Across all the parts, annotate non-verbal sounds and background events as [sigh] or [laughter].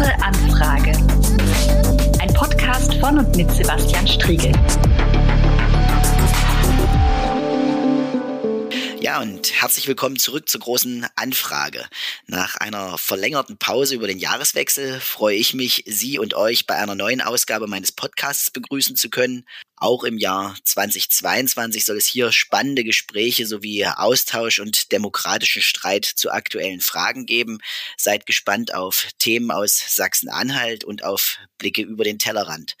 Große Anfrage. Ein Podcast von und mit Sebastian Striegel. Ja, und herzlich willkommen zurück zur großen Anfrage. Nach einer verlängerten Pause über den Jahreswechsel freue ich mich, Sie und euch bei einer neuen Ausgabe meines Podcasts begrüßen zu können. Auch im Jahr 2022 soll es hier spannende Gespräche sowie Austausch und demokratischen Streit zu aktuellen Fragen geben. Seid gespannt auf Themen aus Sachsen-Anhalt und auf Blicke über den Tellerrand.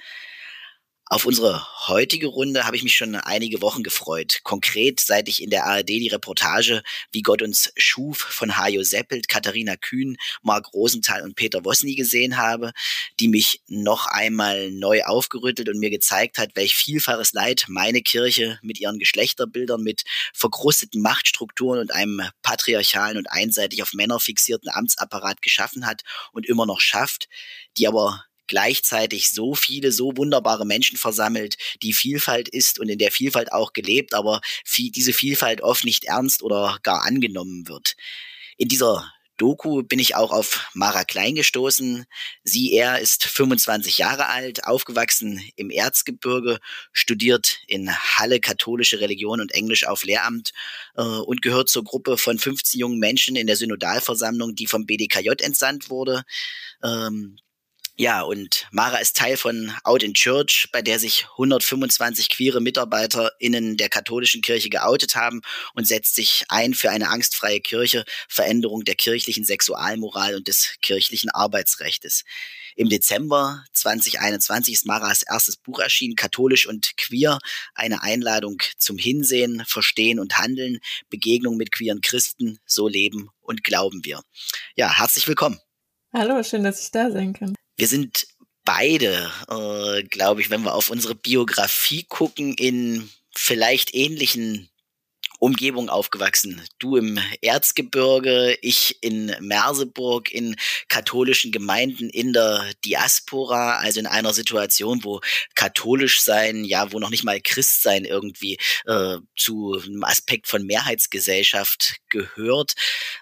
Auf unsere heutige Runde habe ich mich schon einige Wochen gefreut. Konkret, seit ich in der ARD die Reportage Wie Gott uns schuf von Hajo Seppelt, Katharina Kühn, Marc Rosenthal und Peter Wosny gesehen habe, die mich noch einmal neu aufgerüttelt und mir gezeigt hat, welch vielfaches Leid meine Kirche mit ihren Geschlechterbildern, mit verkrusteten Machtstrukturen und einem patriarchalen und einseitig auf Männer fixierten Amtsapparat geschaffen hat und immer noch schafft, die aber gleichzeitig so viele, so wunderbare Menschen versammelt, die Vielfalt ist und in der Vielfalt auch gelebt, aber viel, diese Vielfalt oft nicht ernst oder gar angenommen wird. In dieser Doku bin ich auch auf Mara Klein gestoßen. Sie, er ist 25 Jahre alt, aufgewachsen im Erzgebirge, studiert in Halle katholische Religion und Englisch auf Lehramt äh, und gehört zur Gruppe von 15 jungen Menschen in der Synodalversammlung, die vom BDKJ entsandt wurde. Ähm, ja, und Mara ist Teil von Out in Church, bei der sich 125 queere MitarbeiterInnen der katholischen Kirche geoutet haben und setzt sich ein für eine angstfreie Kirche, Veränderung der kirchlichen Sexualmoral und des kirchlichen Arbeitsrechtes. Im Dezember 2021 ist Maras erstes Buch erschienen, Katholisch und Queer, eine Einladung zum Hinsehen, Verstehen und Handeln, Begegnung mit queeren Christen, so leben und glauben wir. Ja, herzlich willkommen. Hallo, schön, dass ich da sein kann wir sind beide, äh, glaube ich, wenn wir auf unsere Biografie gucken, in vielleicht ähnlichen Umgebung aufgewachsen. Du im Erzgebirge, ich in Merseburg, in katholischen Gemeinden in der Diaspora, also in einer Situation, wo katholisch sein, ja, wo noch nicht mal Christ sein irgendwie äh, zu einem Aspekt von Mehrheitsgesellschaft gehört.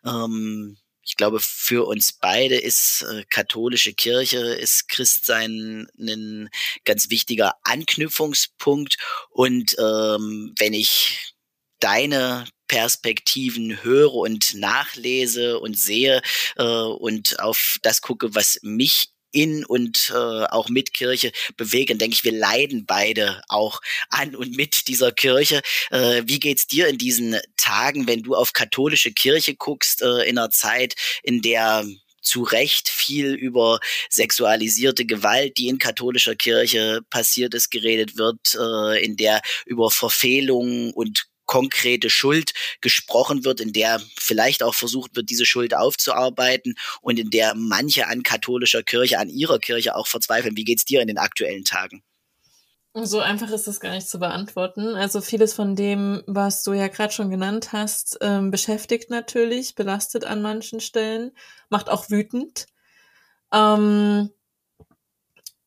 Ähm, ich glaube, für uns beide ist äh, katholische Kirche, ist Christsein ein ganz wichtiger Anknüpfungspunkt. Und ähm, wenn ich deine Perspektiven höre und nachlese und sehe äh, und auf das gucke, was mich in und äh, auch mit Kirche bewegen, denke ich, wir leiden beide auch an und mit dieser Kirche. Äh, wie geht's dir in diesen Tagen, wenn du auf katholische Kirche guckst, äh, in einer Zeit, in der zu Recht viel über sexualisierte Gewalt, die in katholischer Kirche passiert ist, geredet wird, äh, in der über Verfehlungen und konkrete Schuld gesprochen wird, in der vielleicht auch versucht wird, diese Schuld aufzuarbeiten und in der manche an katholischer Kirche, an ihrer Kirche auch verzweifeln. Wie geht's dir in den aktuellen Tagen? So einfach ist das gar nicht zu beantworten. Also vieles von dem, was du ja gerade schon genannt hast, ähm, beschäftigt natürlich, belastet an manchen Stellen, macht auch wütend. Ähm,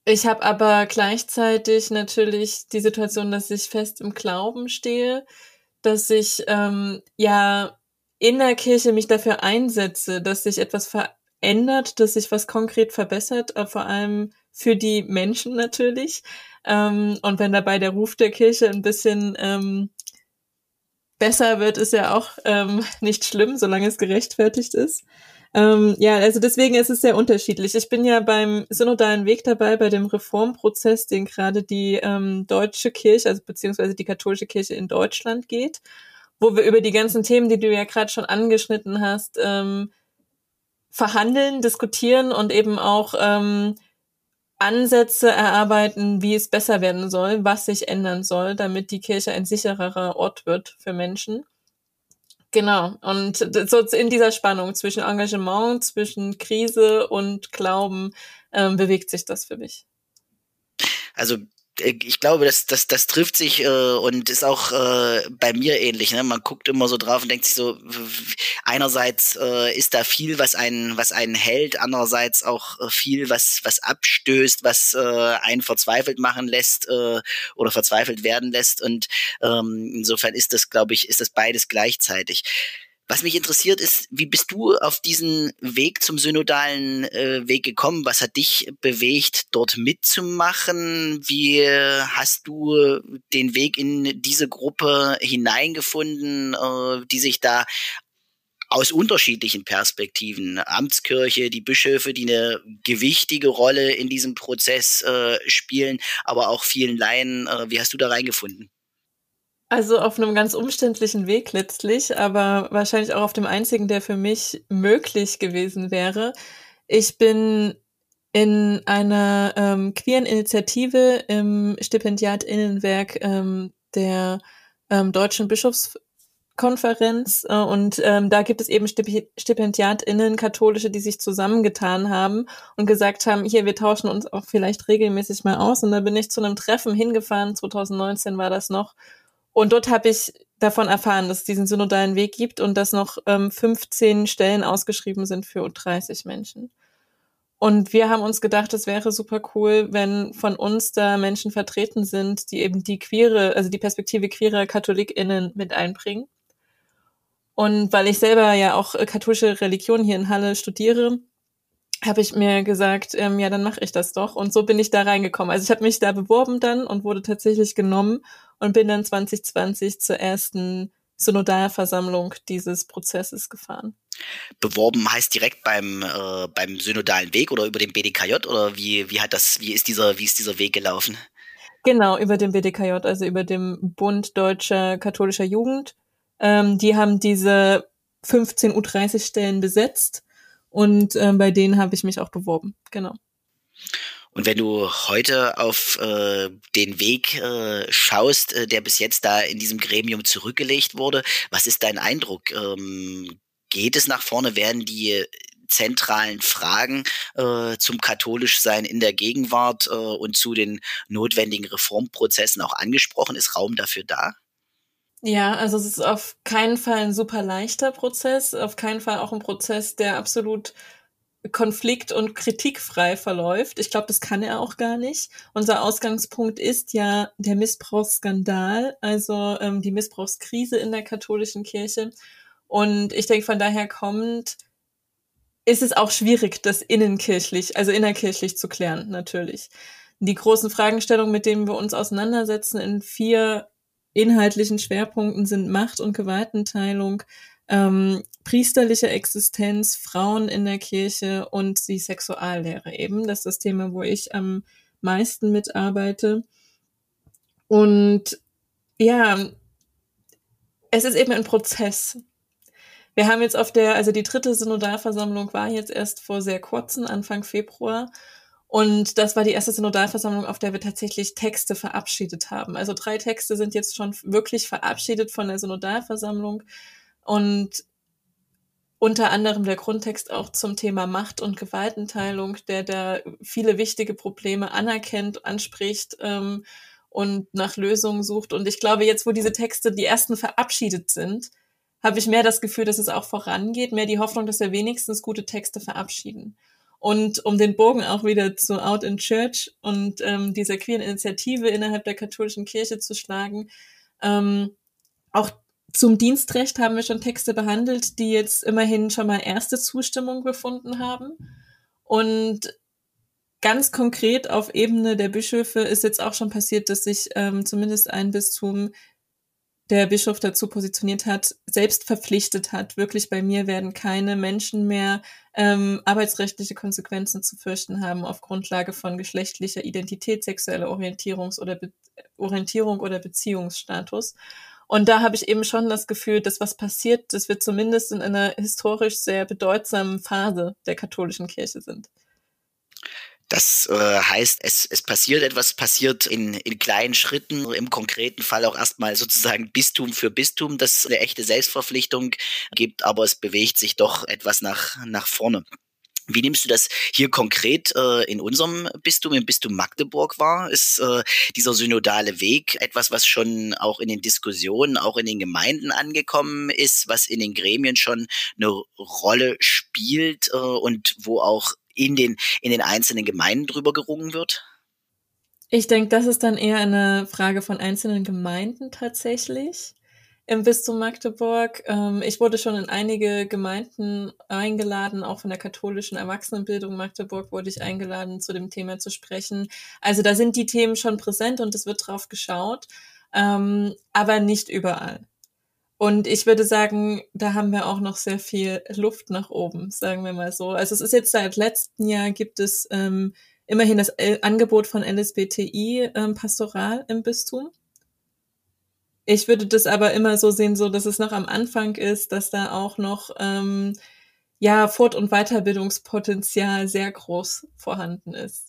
ich habe aber gleichzeitig natürlich die Situation, dass ich fest im Glauben stehe, dass ich ähm, ja in der Kirche mich dafür einsetze, dass sich etwas verändert, dass sich was konkret verbessert, äh, vor allem für die Menschen natürlich. Ähm, und wenn dabei der Ruf der Kirche ein bisschen ähm, besser wird, ist ja auch ähm, nicht schlimm, solange es gerechtfertigt ist. Ähm, ja, also deswegen ist es sehr unterschiedlich. Ich bin ja beim synodalen Weg dabei, bei dem Reformprozess, den gerade die ähm, deutsche Kirche, also beziehungsweise die katholische Kirche in Deutschland geht, wo wir über die ganzen Themen, die du ja gerade schon angeschnitten hast, ähm, verhandeln, diskutieren und eben auch ähm, Ansätze erarbeiten, wie es besser werden soll, was sich ändern soll, damit die Kirche ein sichererer Ort wird für Menschen. Genau. Und so in dieser Spannung zwischen Engagement, zwischen Krise und Glauben ähm, bewegt sich das für mich. Also ich glaube, das, das, das trifft sich äh, und ist auch äh, bei mir ähnlich. Ne? Man guckt immer so drauf und denkt sich so, einerseits äh, ist da viel, was einen, was einen hält, andererseits auch äh, viel, was, was abstößt, was äh, einen verzweifelt machen lässt äh, oder verzweifelt werden lässt. Und ähm, insofern ist das, glaube ich, ist das beides gleichzeitig Was mich interessiert ist, wie bist du auf diesen Weg zum synodalen äh, Weg gekommen? Was hat dich bewegt, dort mitzumachen? Wie hast du den Weg in diese Gruppe hineingefunden, äh, die sich da aus unterschiedlichen Perspektiven, Amtskirche, die Bischöfe, die eine gewichtige Rolle in diesem Prozess äh, spielen, aber auch vielen Laien. Äh, wie hast du da reingefunden? Also auf einem ganz umständlichen Weg letztlich, aber wahrscheinlich auch auf dem einzigen, der für mich möglich gewesen wäre. Ich bin in einer ähm, queeren Initiative im Stipendiatinnenwerk ähm, der ähm, Deutschen Bischofskonferenz äh, und ähm, da gibt es eben Stipendiatinnen, katholische, die sich zusammengetan haben und gesagt haben, hier, wir tauschen uns auch vielleicht regelmäßig mal aus. Und da bin ich zu einem Treffen hingefahren, 2019 war das noch und dort habe ich davon erfahren, dass es diesen synodalen Weg gibt und dass noch ähm, 15 Stellen ausgeschrieben sind für 30 Menschen. Und wir haben uns gedacht, es wäre super cool, wenn von uns da Menschen vertreten sind, die eben die queere, also die Perspektive queerer KatholikInnen mit einbringen. Und weil ich selber ja auch katholische Religion hier in Halle studiere, habe ich mir gesagt, ähm, ja, dann mache ich das doch. Und so bin ich da reingekommen. Also ich habe mich da beworben dann und wurde tatsächlich genommen und bin dann 2020 zur ersten Synodalversammlung dieses Prozesses gefahren. Beworben heißt direkt beim äh, beim synodalen Weg oder über den BDKJ oder wie wie hat das wie ist dieser wie ist dieser Weg gelaufen? Genau über den BDKJ, also über dem Bund Deutscher Katholischer Jugend. Ähm, die haben diese 15 U30 Stellen besetzt und äh, bei denen habe ich mich auch beworben. Genau. Und wenn du heute auf äh, den Weg äh, schaust, äh, der bis jetzt da in diesem Gremium zurückgelegt wurde, was ist dein Eindruck? Ähm, geht es nach vorne? Werden die zentralen Fragen äh, zum Katholischsein in der Gegenwart äh, und zu den notwendigen Reformprozessen auch angesprochen? Ist Raum dafür da? Ja, also es ist auf keinen Fall ein super leichter Prozess, auf keinen Fall auch ein Prozess, der absolut konflikt- und kritikfrei verläuft. Ich glaube, das kann er auch gar nicht. Unser Ausgangspunkt ist ja der Missbrauchsskandal, also ähm, die Missbrauchskrise in der katholischen Kirche. Und ich denke, von daher kommt, ist es auch schwierig, das innenkirchlich, also innerkirchlich zu klären, natürlich. Die großen Fragestellungen, mit denen wir uns auseinandersetzen in vier inhaltlichen Schwerpunkten sind Macht- und Gewaltenteilung, ähm, priesterliche Existenz, Frauen in der Kirche und die Sexuallehre eben. Das ist das Thema, wo ich am meisten mitarbeite. Und ja, es ist eben ein Prozess. Wir haben jetzt auf der, also die dritte Synodalversammlung war jetzt erst vor sehr kurzem, Anfang Februar. Und das war die erste Synodalversammlung, auf der wir tatsächlich Texte verabschiedet haben. Also drei Texte sind jetzt schon wirklich verabschiedet von der Synodalversammlung. Und unter anderem der Grundtext auch zum Thema Macht und Gewaltenteilung, der da viele wichtige Probleme anerkennt, anspricht ähm, und nach Lösungen sucht. Und ich glaube, jetzt, wo diese Texte die ersten verabschiedet sind, habe ich mehr das Gefühl, dass es auch vorangeht, mehr die Hoffnung, dass wir wenigstens gute Texte verabschieden. Und um den Bogen auch wieder zu Out in Church und ähm, dieser queeren Initiative innerhalb der katholischen Kirche zu schlagen, ähm, auch zum Dienstrecht haben wir schon Texte behandelt, die jetzt immerhin schon mal erste Zustimmung gefunden haben. Und ganz konkret auf Ebene der Bischöfe ist jetzt auch schon passiert, dass sich ähm, zumindest ein Bistum der Bischof dazu positioniert hat, selbst verpflichtet hat. Wirklich bei mir werden keine Menschen mehr ähm, arbeitsrechtliche Konsequenzen zu fürchten haben auf Grundlage von geschlechtlicher Identität, sexueller Orientierungs- oder Be Orientierung oder Beziehungsstatus. Und da habe ich eben schon das Gefühl, dass was passiert, dass wir zumindest in einer historisch sehr bedeutsamen Phase der katholischen Kirche sind. Das äh, heißt, es, es passiert etwas, passiert in, in kleinen Schritten, im konkreten Fall auch erstmal sozusagen Bistum für Bistum, das eine echte Selbstverpflichtung gibt, aber es bewegt sich doch etwas nach, nach vorne. Wie nimmst du das hier konkret äh, in unserem Bistum, im Bistum Magdeburg wahr? Ist äh, dieser synodale Weg etwas, was schon auch in den Diskussionen, auch in den Gemeinden angekommen ist, was in den Gremien schon eine Rolle spielt äh, und wo auch in den, in den einzelnen Gemeinden drüber gerungen wird? Ich denke, das ist dann eher eine Frage von einzelnen Gemeinden tatsächlich. Im Bistum Magdeburg. Ähm, ich wurde schon in einige Gemeinden eingeladen, auch von der katholischen Erwachsenenbildung Magdeburg wurde ich eingeladen, zu dem Thema zu sprechen. Also da sind die Themen schon präsent und es wird drauf geschaut, ähm, aber nicht überall. Und ich würde sagen, da haben wir auch noch sehr viel Luft nach oben, sagen wir mal so. Also es ist jetzt seit letztem Jahr gibt es ähm, immerhin das Angebot von LSBTI ähm, pastoral im Bistum. Ich würde das aber immer so sehen, so dass es noch am Anfang ist, dass da auch noch ähm, ja Fort- und Weiterbildungspotenzial sehr groß vorhanden ist.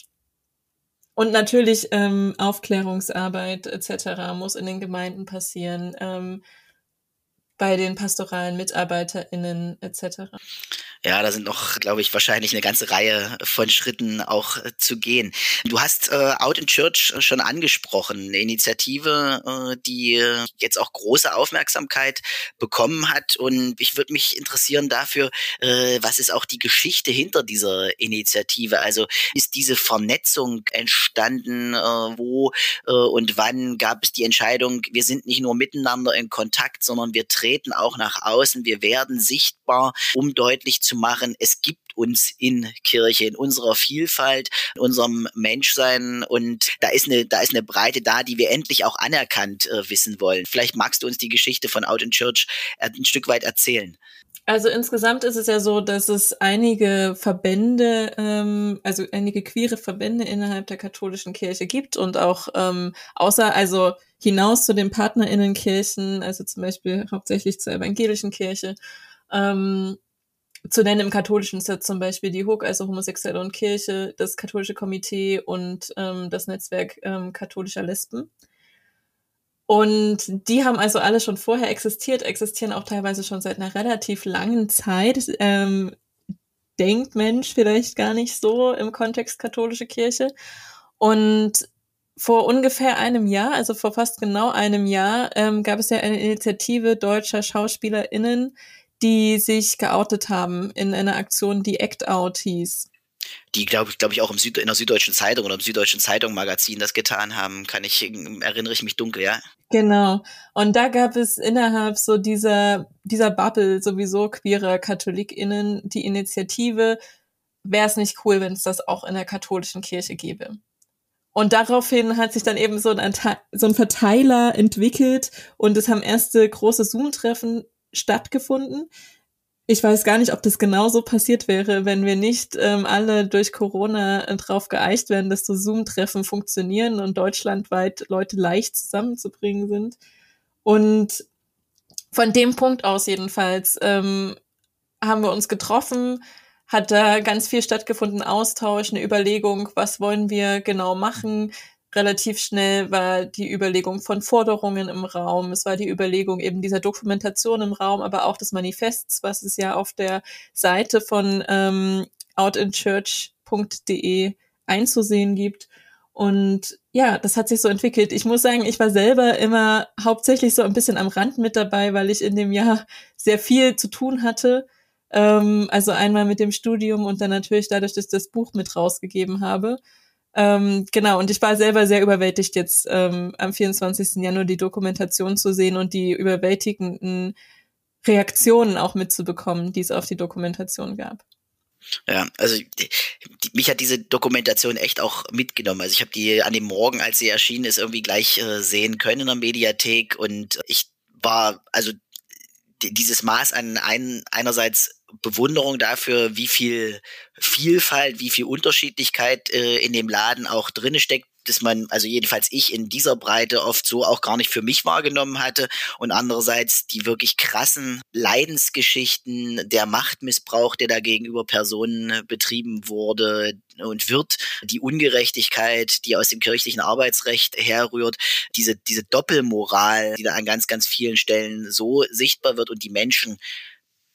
Und natürlich ähm, Aufklärungsarbeit etc. muss in den Gemeinden passieren. Ähm, bei den pastoralen MitarbeiterInnen etc. Ja, da sind noch, glaube ich, wahrscheinlich eine ganze Reihe von Schritten auch zu gehen. Du hast äh, Out in Church schon angesprochen, eine Initiative, äh, die jetzt auch große Aufmerksamkeit bekommen hat. Und ich würde mich interessieren dafür, äh, was ist auch die Geschichte hinter dieser Initiative? Also ist diese Vernetzung entstanden? Äh, wo äh, und wann gab es die Entscheidung, wir sind nicht nur miteinander in Kontakt, sondern wir treten auch nach außen, wir werden sichtbar, um deutlich zu machen, es gibt uns in Kirche, in unserer Vielfalt, in unserem Menschsein und da ist eine, da ist eine Breite da, die wir endlich auch anerkannt äh, wissen wollen. Vielleicht magst du uns die Geschichte von Out in Church äh, ein Stück weit erzählen. Also insgesamt ist es ja so, dass es einige Verbände, ähm, also einige queere Verbände innerhalb der katholischen Kirche gibt und auch ähm, außer, also hinaus zu den PartnerInnenkirchen, also zum Beispiel hauptsächlich zur evangelischen Kirche. Ähm, zu nennen im katholischen ist zum Beispiel die HUK, also Homosexuelle und Kirche, das katholische Komitee und ähm, das Netzwerk ähm, katholischer Lesben. Und die haben also alle schon vorher existiert, existieren auch teilweise schon seit einer relativ langen Zeit. Ähm, denkt Mensch vielleicht gar nicht so im Kontext katholische Kirche. Und vor ungefähr einem Jahr, also vor fast genau einem Jahr, ähm, gab es ja eine Initiative deutscher SchauspielerInnen, die sich geoutet haben in einer Aktion, die Act Out hieß. Die, glaube ich, glaube ich, auch im Süd in der Süddeutschen Zeitung oder im Süddeutschen Zeitung Magazin das getan haben, kann ich, erinnere ich mich dunkel, ja. Genau. Und da gab es innerhalb so dieser, dieser Bubble sowieso queerer KatholikInnen die Initiative, wäre es nicht cool, wenn es das auch in der katholischen Kirche gäbe. Und daraufhin hat sich dann eben so ein, so ein Verteiler entwickelt und es haben erste große Zoom-Treffen stattgefunden. Ich weiß gar nicht, ob das genauso passiert wäre, wenn wir nicht ähm, alle durch Corona äh, drauf geeicht werden, dass so Zoom-Treffen funktionieren und deutschlandweit Leute leicht zusammenzubringen sind. Und von dem Punkt aus jedenfalls ähm, haben wir uns getroffen, hat da ganz viel stattgefunden, Austausch, eine Überlegung, was wollen wir genau machen. Relativ schnell war die Überlegung von Forderungen im Raum. Es war die Überlegung eben dieser Dokumentation im Raum, aber auch des Manifests, was es ja auf der Seite von ähm, outinchurch.de einzusehen gibt. Und ja, das hat sich so entwickelt. Ich muss sagen, ich war selber immer hauptsächlich so ein bisschen am Rand mit dabei, weil ich in dem Jahr sehr viel zu tun hatte ähm, also einmal mit dem Studium und dann natürlich dadurch, dass ich das Buch mit rausgegeben habe. Ähm, genau, und ich war selber sehr überwältigt, jetzt ähm, am 24. Januar die Dokumentation zu sehen und die überwältigenden Reaktionen auch mitzubekommen, die es auf die Dokumentation gab. Ja, also die, mich hat diese Dokumentation echt auch mitgenommen. Also ich habe die an dem Morgen, als sie erschienen ist, irgendwie gleich äh, sehen können in der Mediathek und ich war also dieses Maß an ein, einerseits Bewunderung dafür, wie viel Vielfalt, wie viel Unterschiedlichkeit äh, in dem Laden auch drinne steckt, dass man, also jedenfalls ich in dieser Breite oft so auch gar nicht für mich wahrgenommen hatte. Und andererseits die wirklich krassen Leidensgeschichten, der Machtmissbrauch, der da gegenüber Personen betrieben wurde und wird, die Ungerechtigkeit, die aus dem kirchlichen Arbeitsrecht herrührt, diese, diese Doppelmoral, die da an ganz, ganz vielen Stellen so sichtbar wird und die Menschen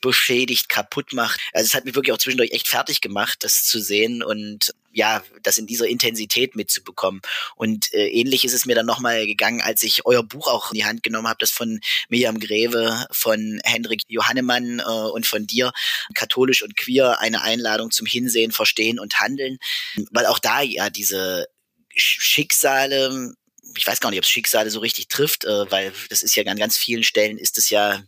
beschädigt, kaputt macht. Also es hat mich wirklich auch zwischendurch echt fertig gemacht, das zu sehen und ja, das in dieser Intensität mitzubekommen. Und äh, ähnlich ist es mir dann nochmal gegangen, als ich euer Buch auch in die Hand genommen habe, das von Miriam Greve, von Hendrik Johannemann äh, und von dir, katholisch und queer, eine Einladung zum Hinsehen, Verstehen und Handeln. Weil auch da ja diese Schicksale ich weiß gar nicht, ob es Schicksale so richtig trifft, äh, weil das ist ja an ganz vielen Stellen ist es ja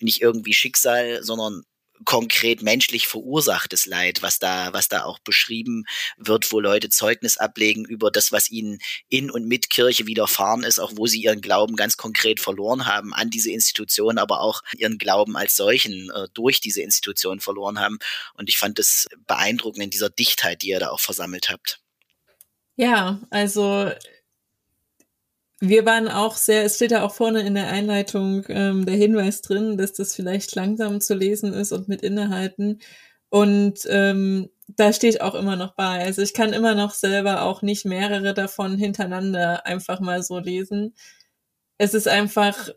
nicht irgendwie Schicksal, sondern konkret menschlich verursachtes Leid, was da, was da auch beschrieben wird, wo Leute Zeugnis ablegen über das, was ihnen in und mit Kirche widerfahren ist, auch wo sie ihren Glauben ganz konkret verloren haben an diese Institution, aber auch ihren Glauben als solchen äh, durch diese Institution verloren haben. Und ich fand es beeindruckend in dieser Dichtheit, die ihr da auch versammelt habt. Ja, also wir waren auch sehr, es steht ja auch vorne in der Einleitung ähm, der Hinweis drin, dass das vielleicht langsam zu lesen ist und mit Innehalten. Und ähm, da stehe ich auch immer noch bei. Also ich kann immer noch selber auch nicht mehrere davon hintereinander einfach mal so lesen. Es ist einfach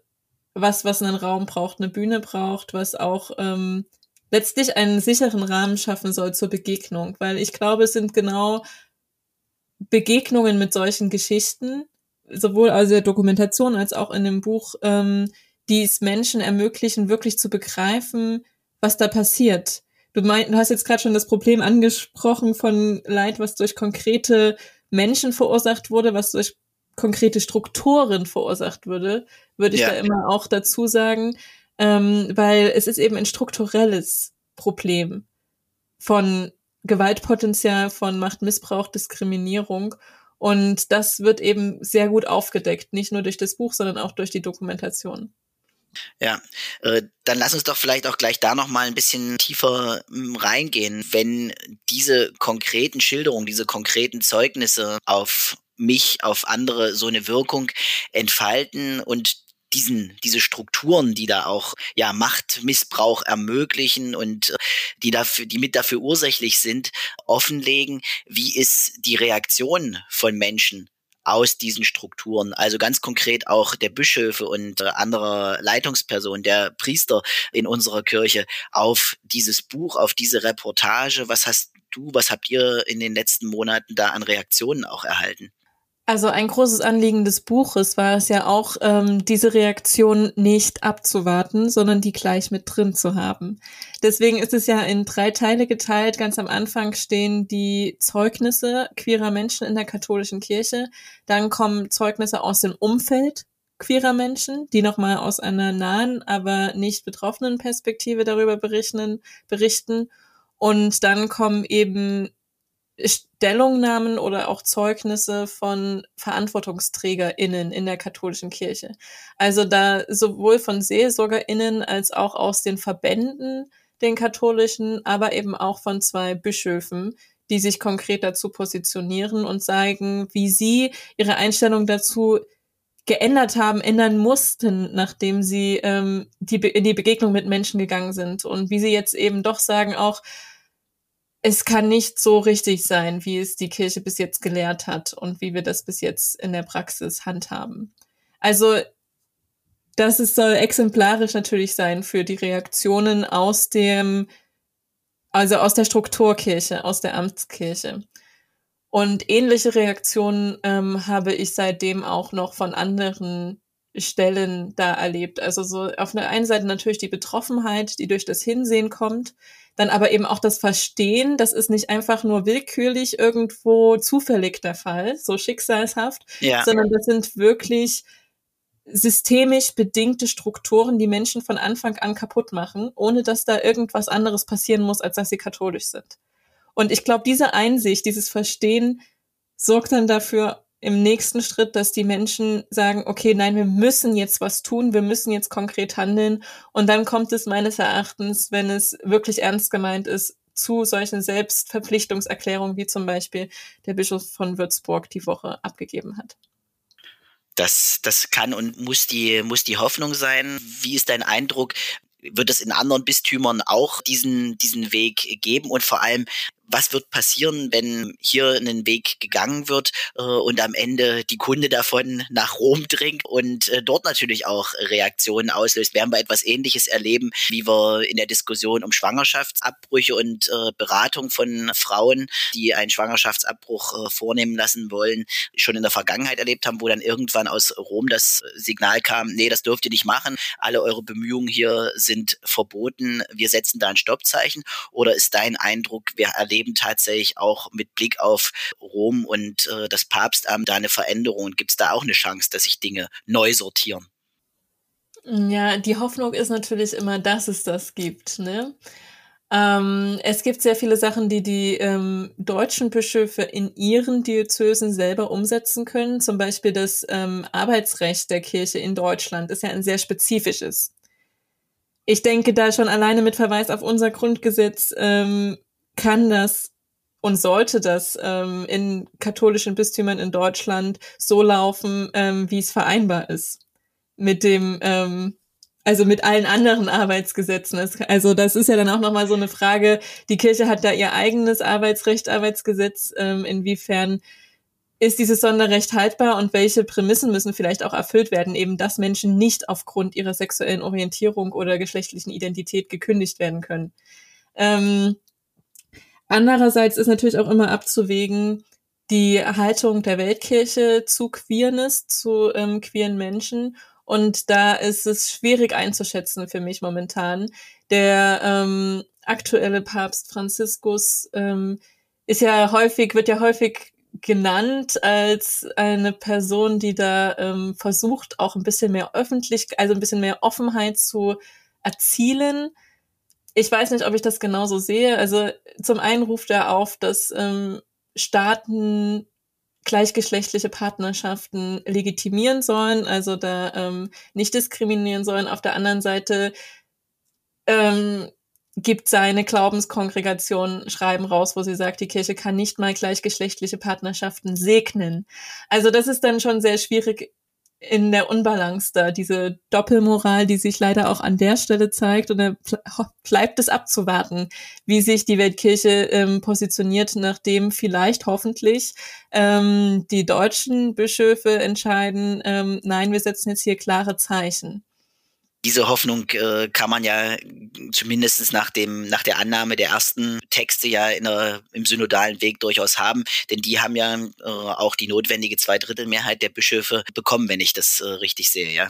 was, was einen Raum braucht, eine Bühne braucht, was auch ähm, letztlich einen sicheren Rahmen schaffen soll zur Begegnung. Weil ich glaube, es sind genau Begegnungen mit solchen Geschichten, sowohl aus der Dokumentation als auch in dem Buch, ähm, die es Menschen ermöglichen, wirklich zu begreifen, was da passiert. Du, mein, du hast jetzt gerade schon das Problem angesprochen von Leid, was durch konkrete Menschen verursacht wurde, was durch konkrete Strukturen verursacht würde, würde ich ja. da immer auch dazu sagen, ähm, weil es ist eben ein strukturelles Problem von Gewaltpotenzial, von Machtmissbrauch, Diskriminierung. Und das wird eben sehr gut aufgedeckt, nicht nur durch das Buch, sondern auch durch die Dokumentation. Ja, äh, dann lass uns doch vielleicht auch gleich da noch mal ein bisschen tiefer hm, reingehen, wenn diese konkreten Schilderungen, diese konkreten Zeugnisse auf mich, auf andere so eine Wirkung entfalten und diesen, diese Strukturen, die da auch ja Machtmissbrauch ermöglichen und äh, die dafür, die mit dafür ursächlich sind, offenlegen, wie ist die Reaktion von Menschen aus diesen Strukturen. Also ganz konkret auch der Bischöfe und äh, anderer Leitungspersonen, der Priester in unserer Kirche auf dieses Buch, auf diese Reportage. Was hast du, was habt ihr in den letzten Monaten da an Reaktionen auch erhalten? Also ein großes Anliegen des Buches war es ja auch, ähm, diese Reaktion nicht abzuwarten, sondern die gleich mit drin zu haben. Deswegen ist es ja in drei Teile geteilt. Ganz am Anfang stehen die Zeugnisse queerer Menschen in der katholischen Kirche. Dann kommen Zeugnisse aus dem Umfeld queerer Menschen, die nochmal aus einer nahen, aber nicht betroffenen Perspektive darüber berichten, berichten. Und dann kommen eben Stellungnahmen oder auch Zeugnisse von VerantwortungsträgerInnen in der katholischen Kirche. Also da sowohl von SeelsorgerInnen als auch aus den Verbänden, den katholischen, aber eben auch von zwei Bischöfen, die sich konkret dazu positionieren und zeigen, wie sie ihre Einstellung dazu geändert haben, ändern mussten, nachdem sie ähm, die, in die Begegnung mit Menschen gegangen sind und wie sie jetzt eben doch sagen auch, es kann nicht so richtig sein, wie es die Kirche bis jetzt gelehrt hat und wie wir das bis jetzt in der Praxis handhaben. Also das ist, soll exemplarisch natürlich sein für die Reaktionen aus dem, also aus der Strukturkirche, aus der Amtskirche. Und ähnliche Reaktionen ähm, habe ich seitdem auch noch von anderen Stellen da erlebt. Also so auf der einen Seite natürlich die Betroffenheit, die durch das Hinsehen kommt, dann aber eben auch das Verstehen, das ist nicht einfach nur willkürlich irgendwo zufällig der Fall, so schicksalshaft, ja. sondern das sind wirklich systemisch bedingte Strukturen, die Menschen von Anfang an kaputt machen, ohne dass da irgendwas anderes passieren muss, als dass sie katholisch sind. Und ich glaube, diese Einsicht, dieses Verstehen sorgt dann dafür, im nächsten Schritt, dass die Menschen sagen, okay, nein, wir müssen jetzt was tun, wir müssen jetzt konkret handeln. Und dann kommt es meines Erachtens, wenn es wirklich ernst gemeint ist, zu solchen Selbstverpflichtungserklärungen, wie zum Beispiel der Bischof von Würzburg die Woche abgegeben hat. Das, das kann und muss die, muss die Hoffnung sein. Wie ist dein Eindruck? Wird es in anderen Bistümern auch diesen, diesen Weg geben? Und vor allem, was wird passieren, wenn hier einen Weg gegangen wird äh, und am Ende die Kunde davon nach Rom dringt und äh, dort natürlich auch Reaktionen auslöst. Werden wir etwas Ähnliches erleben, wie wir in der Diskussion um Schwangerschaftsabbrüche und äh, Beratung von Frauen, die einen Schwangerschaftsabbruch äh, vornehmen lassen wollen, schon in der Vergangenheit erlebt haben, wo dann irgendwann aus Rom das Signal kam, nee, das dürft ihr nicht machen, alle eure Bemühungen hier sind verboten, wir setzen da ein Stoppzeichen? Oder ist dein Eindruck, wir erleben erleben tatsächlich auch mit Blick auf Rom und äh, das Papstamt da eine Veränderung? Gibt es da auch eine Chance, dass sich Dinge neu sortieren? Ja, die Hoffnung ist natürlich immer, dass es das gibt. Ne? Ähm, es gibt sehr viele Sachen, die die ähm, deutschen Bischöfe in ihren Diözesen selber umsetzen können. Zum Beispiel das ähm, Arbeitsrecht der Kirche in Deutschland ist ja ein sehr spezifisches. Ich denke, da schon alleine mit Verweis auf unser Grundgesetz ähm, kann das und sollte das ähm, in katholischen Bistümern in Deutschland so laufen, ähm, wie es vereinbar ist mit dem ähm, also mit allen anderen Arbeitsgesetzen. Also das ist ja dann auch nochmal so eine Frage, die Kirche hat da ihr eigenes Arbeitsrecht, Arbeitsgesetz, ähm, inwiefern ist dieses Sonderrecht haltbar und welche Prämissen müssen vielleicht auch erfüllt werden, eben dass Menschen nicht aufgrund ihrer sexuellen Orientierung oder geschlechtlichen Identität gekündigt werden können. Ähm, andererseits ist natürlich auch immer abzuwägen, die Haltung der Weltkirche zu Queerness, zu ähm, queeren Menschen und da ist es schwierig einzuschätzen für mich momentan. Der ähm, aktuelle Papst Franziskus ähm, ist ja häufig, wird ja häufig genannt als eine Person, die da ähm, versucht, auch ein bisschen mehr öffentlich, also ein bisschen mehr Offenheit zu erzielen. Ich weiß nicht, ob ich das genauso sehe. Also zum einen ruft er auf, dass ähm, Staaten gleichgeschlechtliche Partnerschaften legitimieren sollen, also da ähm, nicht diskriminieren sollen. Auf der anderen Seite ähm, gibt seine Glaubenskongregation Schreiben raus, wo sie sagt, die Kirche kann nicht mal gleichgeschlechtliche Partnerschaften segnen. Also das ist dann schon sehr schwierig in der Unbalance da, diese Doppelmoral, die sich leider auch an der Stelle zeigt. Und da bleibt es abzuwarten, wie sich die Weltkirche ähm, positioniert, nachdem vielleicht hoffentlich ähm, die deutschen Bischöfe entscheiden, ähm, nein, wir setzen jetzt hier klare Zeichen diese Hoffnung äh, kann man ja zumindest nach dem nach der Annahme der ersten Texte ja in der, im synodalen Weg durchaus haben, denn die haben ja äh, auch die notwendige Zweidrittelmehrheit der Bischöfe bekommen, wenn ich das äh, richtig sehe, ja.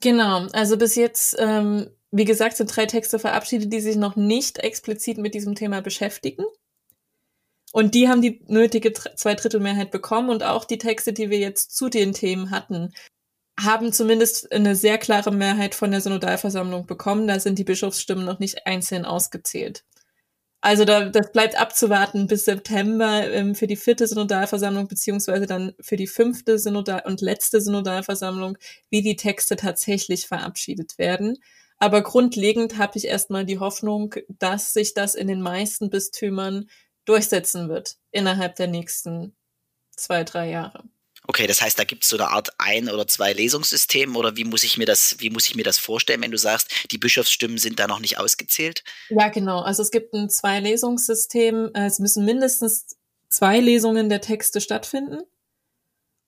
Genau, also bis jetzt, ähm, wie gesagt, sind drei Texte verabschiedet, die sich noch nicht explizit mit diesem Thema beschäftigen. Und die haben die nötige Zweidrittelmehrheit bekommen und auch die Texte, die wir jetzt zu den Themen hatten, haben zumindest eine sehr klare Mehrheit von der Synodalversammlung bekommen. Da sind die Bischofsstimmen noch nicht einzeln ausgezählt. Also da, das bleibt abzuwarten bis September ähm, für die vierte Synodalversammlung beziehungsweise dann für die fünfte Synodal und letzte Synodalversammlung, wie die Texte tatsächlich verabschiedet werden. Aber grundlegend habe ich erstmal die Hoffnung, dass sich das in den meisten Bistümern durchsetzen wird innerhalb der nächsten zwei, drei Jahre. Okay, das heißt, da gibt es so eine Art ein oder zwei Lesungssystem oder wie muss ich mir das, wie muss ich mir das vorstellen, wenn du sagst, die Bischofsstimmen sind da noch nicht ausgezählt? Ja, genau. Also es gibt ein zwei Lesungssystem. Es müssen mindestens zwei Lesungen der Texte stattfinden.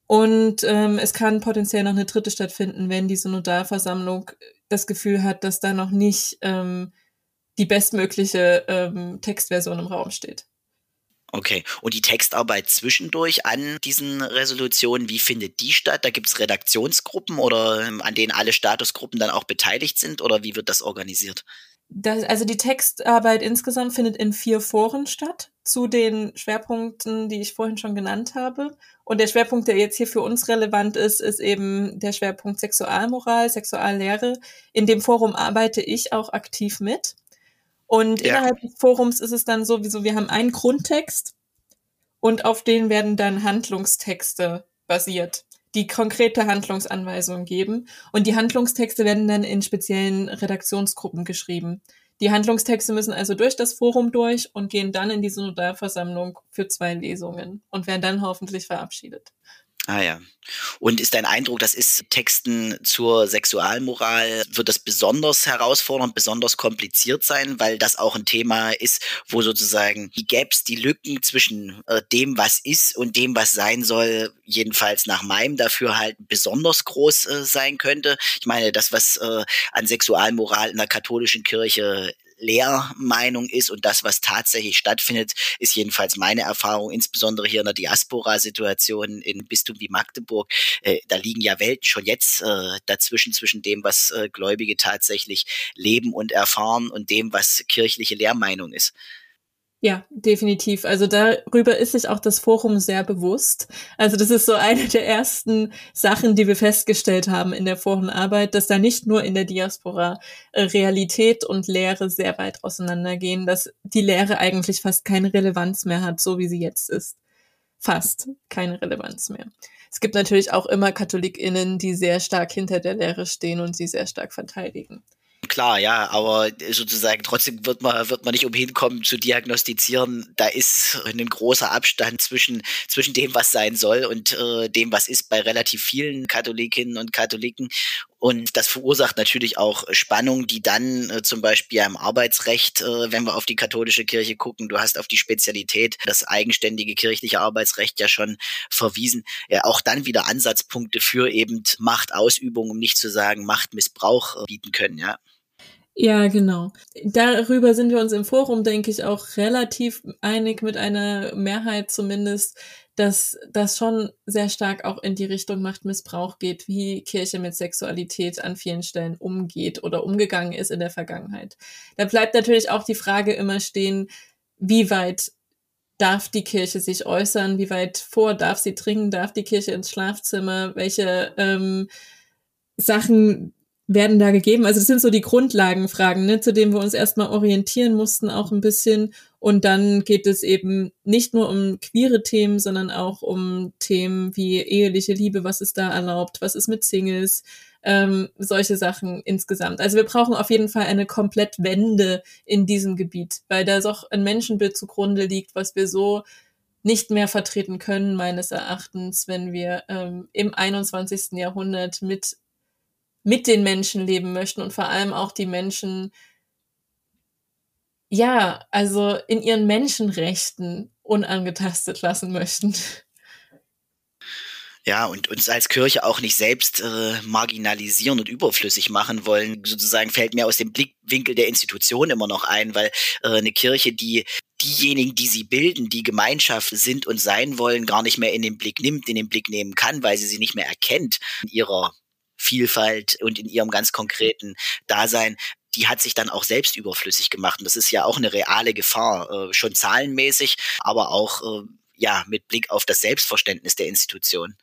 Und ähm, es kann potenziell noch eine dritte stattfinden, wenn die Synodalversammlung das Gefühl hat, dass da noch nicht ähm, die bestmögliche ähm, Textversion im Raum steht. Okay. Und die Textarbeit zwischendurch an diesen Resolutionen, wie findet die statt? Da gibt es Redaktionsgruppen oder ähm, an denen alle Statusgruppen dann auch beteiligt sind oder wie wird das organisiert? Das, also die Textarbeit insgesamt findet in vier Foren statt, zu den Schwerpunkten, die ich vorhin schon genannt habe. Und der Schwerpunkt, der jetzt hier für uns relevant ist, ist eben der Schwerpunkt Sexualmoral, Sexuallehre. In dem Forum arbeite ich auch aktiv mit. Und ja. innerhalb des Forums ist es dann sowieso, wir haben einen Grundtext und auf den werden dann Handlungstexte basiert, die konkrete Handlungsanweisungen geben. Und die Handlungstexte werden dann in speziellen Redaktionsgruppen geschrieben. Die Handlungstexte müssen also durch das Forum durch und gehen dann in die Synodalversammlung für zwei Lesungen und werden dann hoffentlich verabschiedet. Ah ja. Und ist dein Eindruck, das ist Texten zur Sexualmoral, wird das besonders herausfordernd, besonders kompliziert sein, weil das auch ein Thema ist, wo sozusagen die Gaps, die Lücken zwischen äh, dem, was ist und dem, was sein soll, jedenfalls nach meinem Dafürhalten besonders groß äh, sein könnte. Ich meine, das, was äh, an Sexualmoral in der katholischen Kirche Lehrmeinung ist und das, was tatsächlich stattfindet, ist jedenfalls meine Erfahrung, insbesondere hier in der Diaspora-Situation in Bistum wie Magdeburg. Äh, da liegen ja Welten schon jetzt äh, dazwischen, zwischen dem, was äh, Gläubige tatsächlich leben und erfahren und dem, was kirchliche Lehrmeinung ist. Ja, definitiv. Also darüber ist sich auch das Forum sehr bewusst. Also das ist so eine der ersten Sachen, die wir festgestellt haben in der Forenarbeit, dass da nicht nur in der Diaspora äh, Realität und Lehre sehr weit auseinandergehen, dass die Lehre eigentlich fast keine Relevanz mehr hat, so wie sie jetzt ist. Fast keine Relevanz mehr. Es gibt natürlich auch immer KatholikInnen, die sehr stark hinter der Lehre stehen und sie sehr stark verteidigen klar, ja, aber sozusagen trotzdem wird man, wird man nicht umhin kommen zu diagnostizieren, da ist ein großer Abstand zwischen, zwischen dem, was sein soll und äh, dem, was ist bei relativ vielen Katholikinnen und Katholiken. Und das verursacht natürlich auch Spannungen, die dann äh, zum Beispiel im Arbeitsrecht, äh, wenn wir auf die katholische Kirche gucken, du hast auf die Spezialität, das eigenständige kirchliche Arbeitsrecht ja schon verwiesen, ja, auch dann wieder Ansatzpunkte für eben Machtausübung, um nicht zu sagen Machtmissbrauch äh, bieten können, ja. Ja, genau. Darüber sind wir uns im Forum, denke ich, auch relativ einig mit einer Mehrheit zumindest, dass das schon sehr stark auch in die Richtung Machtmissbrauch geht, wie Kirche mit Sexualität an vielen Stellen umgeht oder umgegangen ist in der Vergangenheit. Da bleibt natürlich auch die Frage immer stehen, wie weit darf die Kirche sich äußern, wie weit vor darf sie dringen, darf die Kirche ins Schlafzimmer, welche ähm, Sachen werden da gegeben? Also das sind so die Grundlagenfragen, ne, zu denen wir uns erstmal orientieren mussten, auch ein bisschen. Und dann geht es eben nicht nur um queere Themen, sondern auch um Themen wie eheliche Liebe, was ist da erlaubt, was ist mit Singles, ähm, solche Sachen insgesamt. Also wir brauchen auf jeden Fall eine Komplettwende in diesem Gebiet, weil da doch ein Menschenbild zugrunde liegt, was wir so nicht mehr vertreten können, meines Erachtens, wenn wir ähm, im 21. Jahrhundert mit mit den Menschen leben möchten und vor allem auch die Menschen, ja, also in ihren Menschenrechten unangetastet lassen möchten. Ja, und uns als Kirche auch nicht selbst äh, marginalisieren und überflüssig machen wollen, sozusagen fällt mir aus dem Blickwinkel der Institution immer noch ein, weil äh, eine Kirche, die diejenigen, die sie bilden, die Gemeinschaft sind und sein wollen, gar nicht mehr in den Blick nimmt, in den Blick nehmen kann, weil sie sie nicht mehr erkennt in ihrer Vielfalt und in ihrem ganz konkreten Dasein, die hat sich dann auch selbst überflüssig gemacht. Und das ist ja auch eine reale Gefahr, äh, schon zahlenmäßig, aber auch äh, ja mit Blick auf das Selbstverständnis der Institution.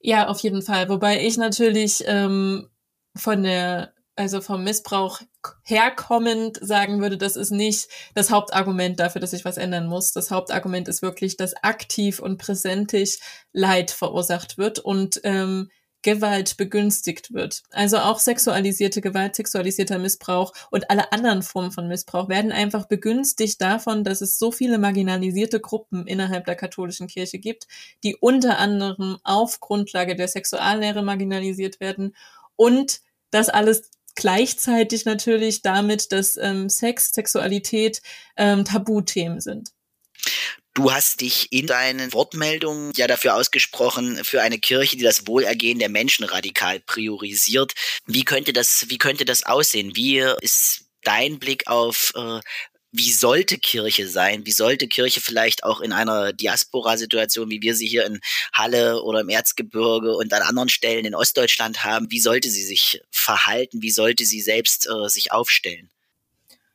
Ja, auf jeden Fall. Wobei ich natürlich ähm, von der also vom Missbrauch herkommend sagen würde, das ist nicht das Hauptargument dafür, dass sich was ändern muss. Das Hauptargument ist wirklich, dass aktiv und präsentisch Leid verursacht wird und ähm, Gewalt begünstigt wird. Also auch sexualisierte Gewalt, sexualisierter Missbrauch und alle anderen Formen von Missbrauch werden einfach begünstigt davon, dass es so viele marginalisierte Gruppen innerhalb der katholischen Kirche gibt, die unter anderem auf Grundlage der Sexuallehre marginalisiert werden und das alles gleichzeitig natürlich damit, dass ähm, Sex, Sexualität ähm, Tabuthemen sind. Du hast dich in deinen Wortmeldungen ja dafür ausgesprochen, für eine Kirche, die das Wohlergehen der Menschen radikal priorisiert. Wie könnte das, wie könnte das aussehen? Wie ist dein Blick auf äh, wie sollte Kirche sein? Wie sollte Kirche vielleicht auch in einer Diaspora-Situation, wie wir sie hier in Halle oder im Erzgebirge und an anderen Stellen in Ostdeutschland haben, wie sollte sie sich verhalten? Wie sollte sie selbst äh, sich aufstellen?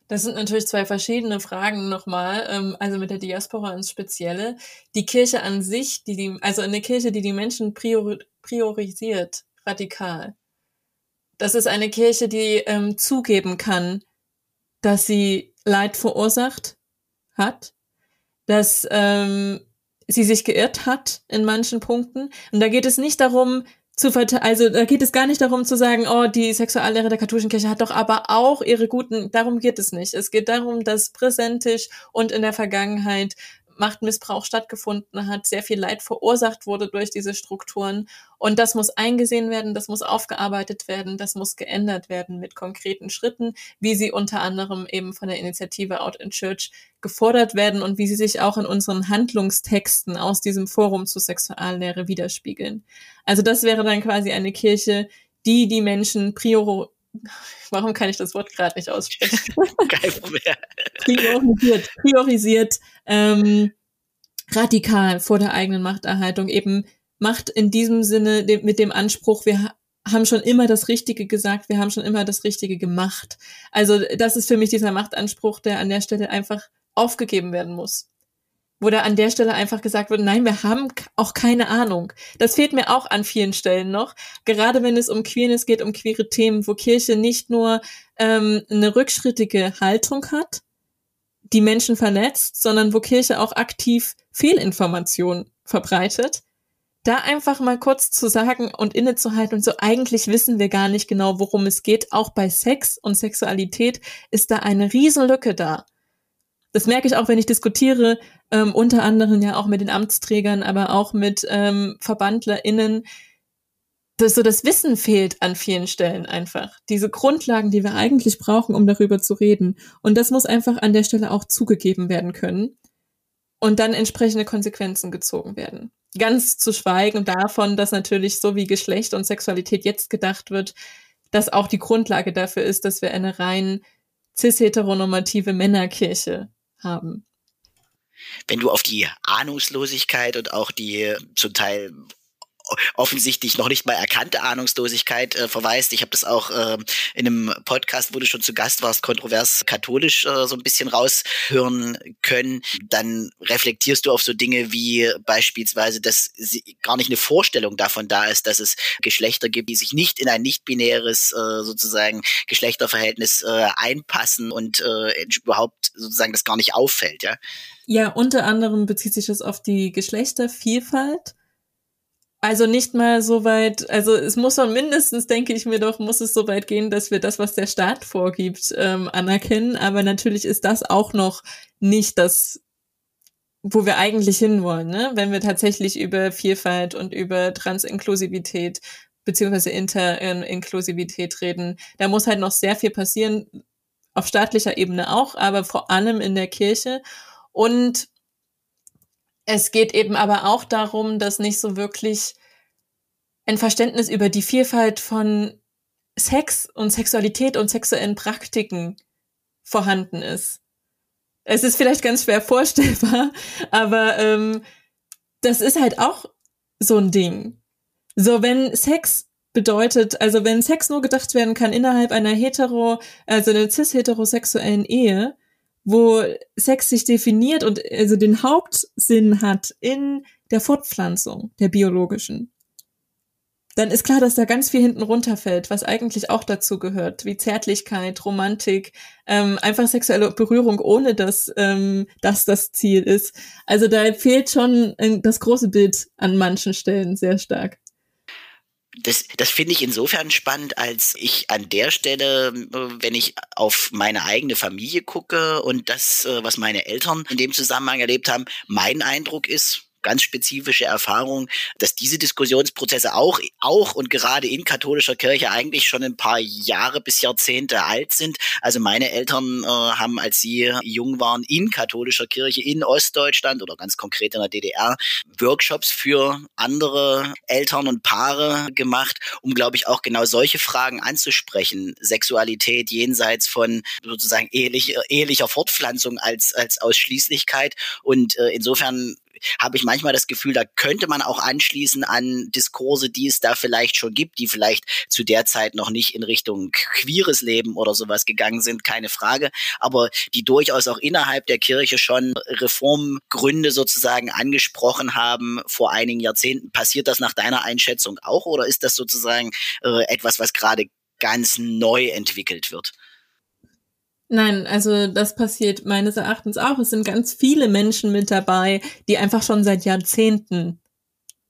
Das sind natürlich zwei verschiedene Fragen nochmal, ähm, also mit der Diaspora ins Spezielle. Die Kirche an sich, die, die also eine Kirche, die die Menschen priori priorisiert, radikal. Das ist eine Kirche, die ähm, zugeben kann, dass sie Leid verursacht hat, dass ähm, sie sich geirrt hat in manchen Punkten. Und da geht es nicht darum, zu also da geht es gar nicht darum zu sagen, oh, die Sexuallehre der katholischen Kirche hat doch aber auch ihre guten, darum geht es nicht. Es geht darum, dass präsentisch und in der Vergangenheit Machtmissbrauch stattgefunden hat, sehr viel Leid verursacht wurde durch diese Strukturen. Und das muss eingesehen werden, das muss aufgearbeitet werden, das muss geändert werden mit konkreten Schritten, wie sie unter anderem eben von der Initiative Out in Church gefordert werden und wie sie sich auch in unseren Handlungstexten aus diesem Forum zur Sexuallehre widerspiegeln. Also das wäre dann quasi eine Kirche, die die Menschen prior Warum kann ich das Wort gerade nicht aussprechen? [laughs] Kein Problem. priorisiert, priorisiert ähm, radikal vor der eigenen Machterhaltung eben Macht in diesem Sinne mit dem Anspruch, wir haben schon immer das Richtige gesagt, wir haben schon immer das Richtige gemacht. Also das ist für mich dieser Machtanspruch, der an der Stelle einfach aufgegeben werden muss. Wo da an der Stelle einfach gesagt wird, nein, wir haben auch keine Ahnung. Das fehlt mir auch an vielen Stellen noch. Gerade wenn es um Queerness geht, um queere Themen, wo Kirche nicht nur ähm, eine rückschrittige Haltung hat, die Menschen verletzt, sondern wo Kirche auch aktiv Fehlinformationen verbreitet da einfach mal kurz zu sagen und innezuhalten und so eigentlich wissen wir gar nicht genau, worum es geht. Auch bei Sex und Sexualität ist da eine Riesenlücke da. Das merke ich auch, wenn ich diskutiere, ähm, unter anderem ja auch mit den Amtsträgern, aber auch mit ähm, VerbandlerInnen, dass so das Wissen fehlt an vielen Stellen einfach. Diese Grundlagen, die wir eigentlich brauchen, um darüber zu reden. Und das muss einfach an der Stelle auch zugegeben werden können und dann entsprechende Konsequenzen gezogen werden. Ganz zu schweigen davon, dass natürlich so wie Geschlecht und Sexualität jetzt gedacht wird, dass auch die Grundlage dafür ist, dass wir eine rein cis-heteronormative Männerkirche haben. Wenn du auf die Ahnungslosigkeit und auch die zum Teil offensichtlich noch nicht mal erkannte Ahnungslosigkeit äh, verweist. Ich habe das auch äh, in einem Podcast, wo du schon zu Gast warst, kontrovers katholisch äh, so ein bisschen raushören können. Dann reflektierst du auf so Dinge wie beispielsweise, dass gar nicht eine Vorstellung davon da ist, dass es Geschlechter gibt, die sich nicht in ein nicht-binäres äh, sozusagen Geschlechterverhältnis äh, einpassen und äh, überhaupt sozusagen das gar nicht auffällt, ja. Ja, unter anderem bezieht sich das auf die Geschlechtervielfalt also nicht mal so weit, also es muss doch mindestens, denke ich mir doch, muss es so weit gehen, dass wir das, was der Staat vorgibt, ähm, anerkennen. Aber natürlich ist das auch noch nicht das, wo wir eigentlich hinwollen, ne? Wenn wir tatsächlich über Vielfalt und über Transinklusivität beziehungsweise Interinklusivität reden, da muss halt noch sehr viel passieren, auf staatlicher Ebene auch, aber vor allem in der Kirche. Und es geht eben aber auch darum, dass nicht so wirklich ein Verständnis über die Vielfalt von Sex und Sexualität und sexuellen Praktiken vorhanden ist. Es ist vielleicht ganz schwer vorstellbar, [laughs] aber ähm, das ist halt auch so ein Ding. So, wenn Sex bedeutet, also wenn Sex nur gedacht werden kann innerhalb einer hetero, also einer cis-heterosexuellen Ehe, wo Sex sich definiert und also den Hauptsinn hat in der Fortpflanzung, der biologischen, dann ist klar, dass da ganz viel hinten runterfällt, was eigentlich auch dazu gehört, wie Zärtlichkeit, Romantik, ähm, einfach sexuelle Berührung, ohne dass ähm, das das Ziel ist. Also da fehlt schon äh, das große Bild an manchen Stellen sehr stark das, das finde ich insofern spannend, als ich an der Stelle, äh, wenn ich auf meine eigene Familie gucke und das, äh, was meine Eltern in dem Zusammenhang erlebt haben, mein Eindruck ist, ganz spezifische Erfahrung, dass diese Diskussionsprozesse auch, auch und gerade in katholischer Kirche eigentlich schon ein paar Jahre bis Jahrzehnte alt sind. Also meine Eltern äh, haben, als sie jung waren, in katholischer Kirche in Ostdeutschland oder ganz konkret in der DDR Workshops für andere Eltern und Paare gemacht, um, glaube ich, auch genau solche Fragen anzusprechen. Sexualität jenseits von sozusagen ehelich, ehelicher Fortpflanzung als, als Ausschließlichkeit. Und äh, insofern habe ich manchmal das Gefühl, da könnte man auch anschließen an Diskurse, die es da vielleicht schon gibt, die vielleicht zu der Zeit noch nicht in Richtung queeres Leben oder sowas gegangen sind, keine Frage, aber die durchaus auch innerhalb der Kirche schon Reformgründe sozusagen angesprochen haben vor einigen Jahrzehnten. Passiert das nach deiner Einschätzung auch oder ist das sozusagen äh, etwas, was gerade ganz neu entwickelt wird? Nein, also das passiert meines Erachtens auch. Es sind ganz viele Menschen mit dabei, die einfach schon seit Jahrzehnten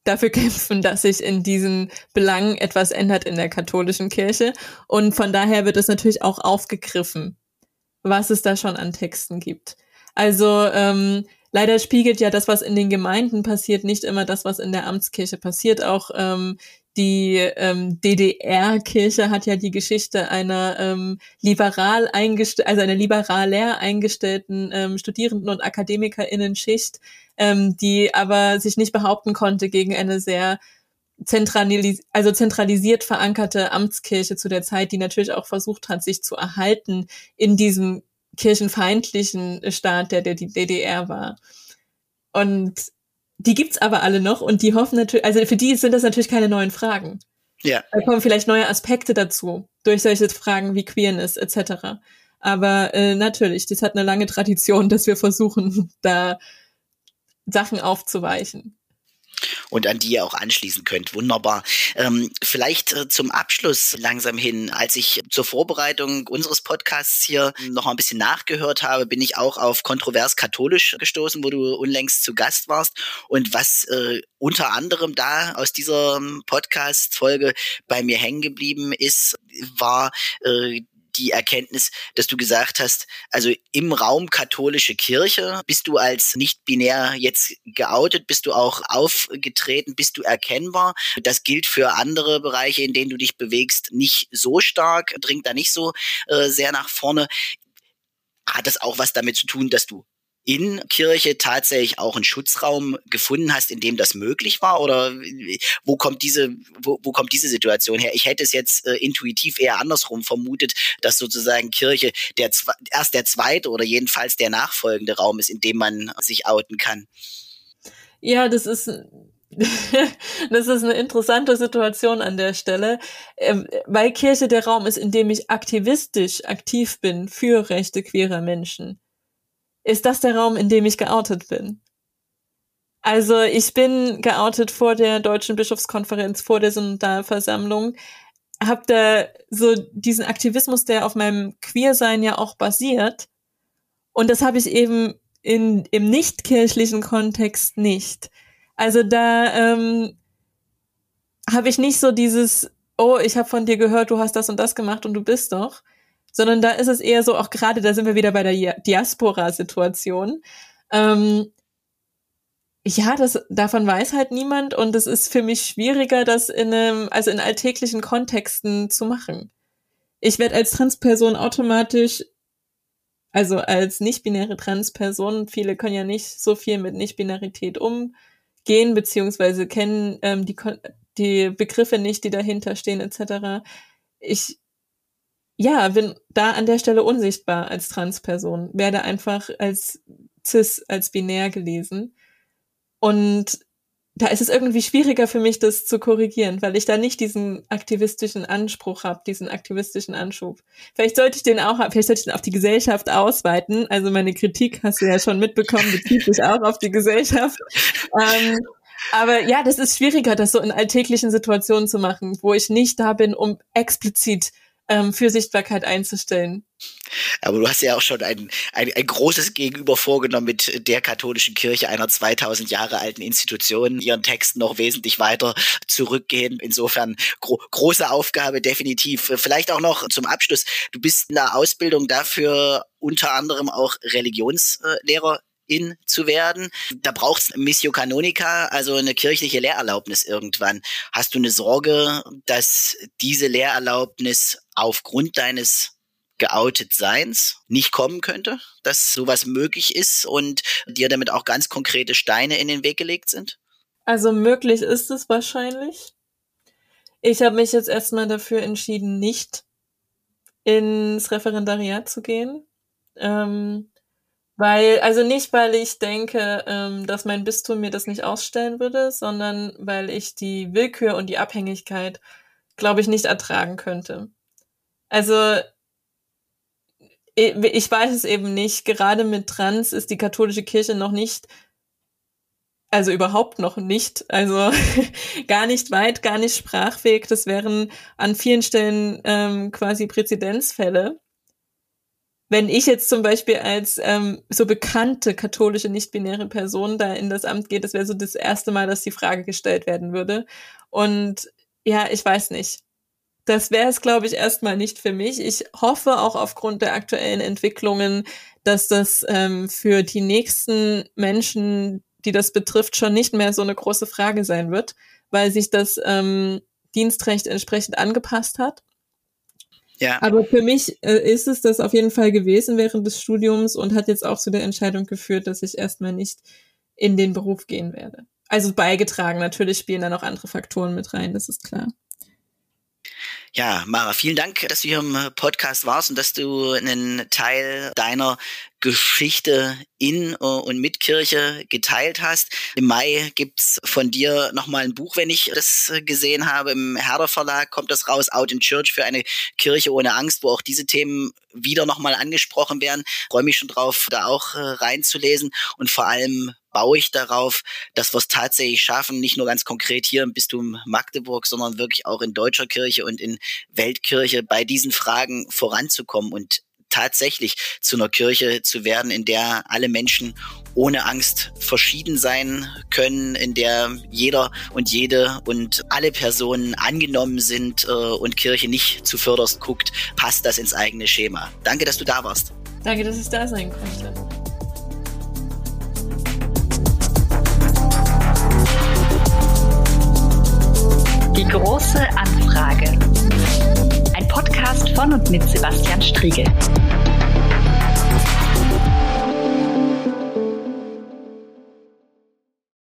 dafür [laughs] kämpfen, dass sich in diesen Belangen etwas ändert in der katholischen Kirche. Und von daher wird es natürlich auch aufgegriffen, was es da schon an Texten gibt. Also ähm, leider spiegelt ja das, was in den Gemeinden passiert, nicht immer das, was in der Amtskirche passiert. Auch ähm, die ähm, DDR-Kirche hat ja die Geschichte einer ähm, liberal eingestellten, also einer liberaler eingestellten ähm, Studierenden- und AkademikerInnen-Schicht, ähm, die aber sich nicht behaupten konnte gegen eine sehr zentralis also zentralisiert verankerte Amtskirche zu der Zeit, die natürlich auch versucht hat, sich zu erhalten in diesem kirchenfeindlichen Staat, der der die DDR war. Und die gibt's aber alle noch und die hoffen natürlich, also für die sind das natürlich keine neuen Fragen. Ja. Da kommen vielleicht neue Aspekte dazu durch solche Fragen wie Queerness etc. Aber äh, natürlich, das hat eine lange Tradition, dass wir versuchen, [laughs] da Sachen aufzuweichen und an die ihr auch anschließen könnt. Wunderbar. Ähm, vielleicht äh, zum Abschluss langsam hin, als ich zur Vorbereitung unseres Podcasts hier noch ein bisschen nachgehört habe, bin ich auch auf kontrovers katholisch gestoßen, wo du unlängst zu Gast warst. Und was äh, unter anderem da aus dieser ähm, Podcast-Folge bei mir hängen geblieben ist, war äh, die Erkenntnis, dass du gesagt hast, also im Raum katholische Kirche bist du als nicht binär jetzt geoutet, bist du auch aufgetreten, bist du erkennbar. Das gilt für andere Bereiche, in denen du dich bewegst, nicht so stark, dringt da nicht so äh, sehr nach vorne. Hat das auch was damit zu tun, dass du in Kirche tatsächlich auch einen Schutzraum gefunden hast, in dem das möglich war? Oder wo kommt diese, wo, wo kommt diese Situation her? Ich hätte es jetzt äh, intuitiv eher andersrum vermutet, dass sozusagen Kirche der erst der zweite oder jedenfalls der nachfolgende Raum ist, in dem man sich outen kann. Ja, das ist [laughs] das ist eine interessante Situation an der Stelle, ähm, weil Kirche der Raum ist, in dem ich aktivistisch aktiv bin für Rechte queerer Menschen ist das der Raum, in dem ich geoutet bin. Also ich bin geoutet vor der Deutschen Bischofskonferenz, vor der Synodalversammlung, habe da so diesen Aktivismus, der auf meinem Queersein ja auch basiert. Und das habe ich eben in, im nicht-kirchlichen Kontext nicht. Also da ähm, habe ich nicht so dieses, oh, ich habe von dir gehört, du hast das und das gemacht und du bist doch, sondern da ist es eher so, auch gerade da sind wir wieder bei der Diaspora-Situation. Ähm, ja, das, davon weiß halt niemand und es ist für mich schwieriger, das in einem, also in alltäglichen Kontexten zu machen. Ich werde als Transperson automatisch, also als nicht-binäre Transperson, viele können ja nicht so viel mit Nicht-Binarität umgehen, beziehungsweise kennen ähm, die, die Begriffe nicht, die dahinter stehen, etc. Ich ja, bin da an der Stelle unsichtbar als Transperson, werde einfach als cis, als binär gelesen. Und da ist es irgendwie schwieriger für mich, das zu korrigieren, weil ich da nicht diesen aktivistischen Anspruch habe, diesen aktivistischen Anschub. Vielleicht sollte ich den auch, vielleicht sollte ich den auf die Gesellschaft ausweiten. Also meine Kritik hast du ja schon mitbekommen, bezieht sich auch auf die Gesellschaft. Ähm, aber ja, das ist schwieriger, das so in alltäglichen Situationen zu machen, wo ich nicht da bin, um explizit ähm, für Sichtbarkeit einzustellen. Aber du hast ja auch schon ein, ein, ein großes Gegenüber vorgenommen mit der katholischen Kirche, einer 2000 Jahre alten Institution, ihren Texten noch wesentlich weiter zurückgehen. Insofern gro große Aufgabe, definitiv. Vielleicht auch noch zum Abschluss. Du bist in der Ausbildung dafür unter anderem auch Religionslehrer in zu werden. Da braucht es Missio Canonica, also eine kirchliche Lehrerlaubnis irgendwann. Hast du eine Sorge, dass diese Lehrerlaubnis aufgrund deines geoutet Seins nicht kommen könnte, dass sowas möglich ist und dir damit auch ganz konkrete Steine in den Weg gelegt sind? Also möglich ist es wahrscheinlich. Ich habe mich jetzt erstmal dafür entschieden, nicht ins Referendariat zu gehen. Ähm, weil, also nicht, weil ich denke, ähm, dass mein Bistum mir das nicht ausstellen würde, sondern weil ich die Willkür und die Abhängigkeit, glaube ich, nicht ertragen könnte. Also ich weiß es eben nicht. Gerade mit Trans ist die katholische Kirche noch nicht, also überhaupt noch nicht, also [laughs] gar nicht weit, gar nicht sprachfähig. Das wären an vielen Stellen ähm, quasi Präzedenzfälle wenn ich jetzt zum Beispiel als ähm, so bekannte katholische nicht-binäre Person da in das Amt gehe, das wäre so das erste Mal, dass die Frage gestellt werden würde. Und ja, ich weiß nicht. Das wäre es, glaube ich, erstmal nicht für mich. Ich hoffe auch aufgrund der aktuellen Entwicklungen, dass das ähm, für die nächsten Menschen, die das betrifft, schon nicht mehr so eine große Frage sein wird, weil sich das ähm, Dienstrecht entsprechend angepasst hat. Ja. Aber für mich äh, ist es das auf jeden Fall gewesen während des Studiums und hat jetzt auch zu der Entscheidung geführt, dass ich erstmal nicht in den Beruf gehen werde. Also beigetragen. Natürlich spielen da noch andere Faktoren mit rein, das ist klar. Ja, Mara, vielen Dank, dass du hier im Podcast warst und dass du einen Teil deiner Geschichte in äh, und mit Kirche geteilt hast. Im Mai gibt's von dir nochmal ein Buch, wenn ich das gesehen habe. Im Herder Verlag kommt das raus, Out in Church für eine Kirche ohne Angst, wo auch diese Themen wieder nochmal angesprochen werden. Freue mich schon drauf, da auch äh, reinzulesen und vor allem baue ich darauf, dass wir es tatsächlich schaffen, nicht nur ganz konkret hier im Bistum Magdeburg, sondern wirklich auch in deutscher Kirche und in Weltkirche bei diesen Fragen voranzukommen und tatsächlich zu einer Kirche zu werden, in der alle Menschen ohne Angst verschieden sein können, in der jeder und jede und alle Personen angenommen sind äh, und Kirche nicht zuvörderst guckt, passt das ins eigene Schema. Danke, dass du da warst. Danke, dass ich da sein konnte. Die große Anfrage. Ein Podcast von und mit Sebastian Striegel.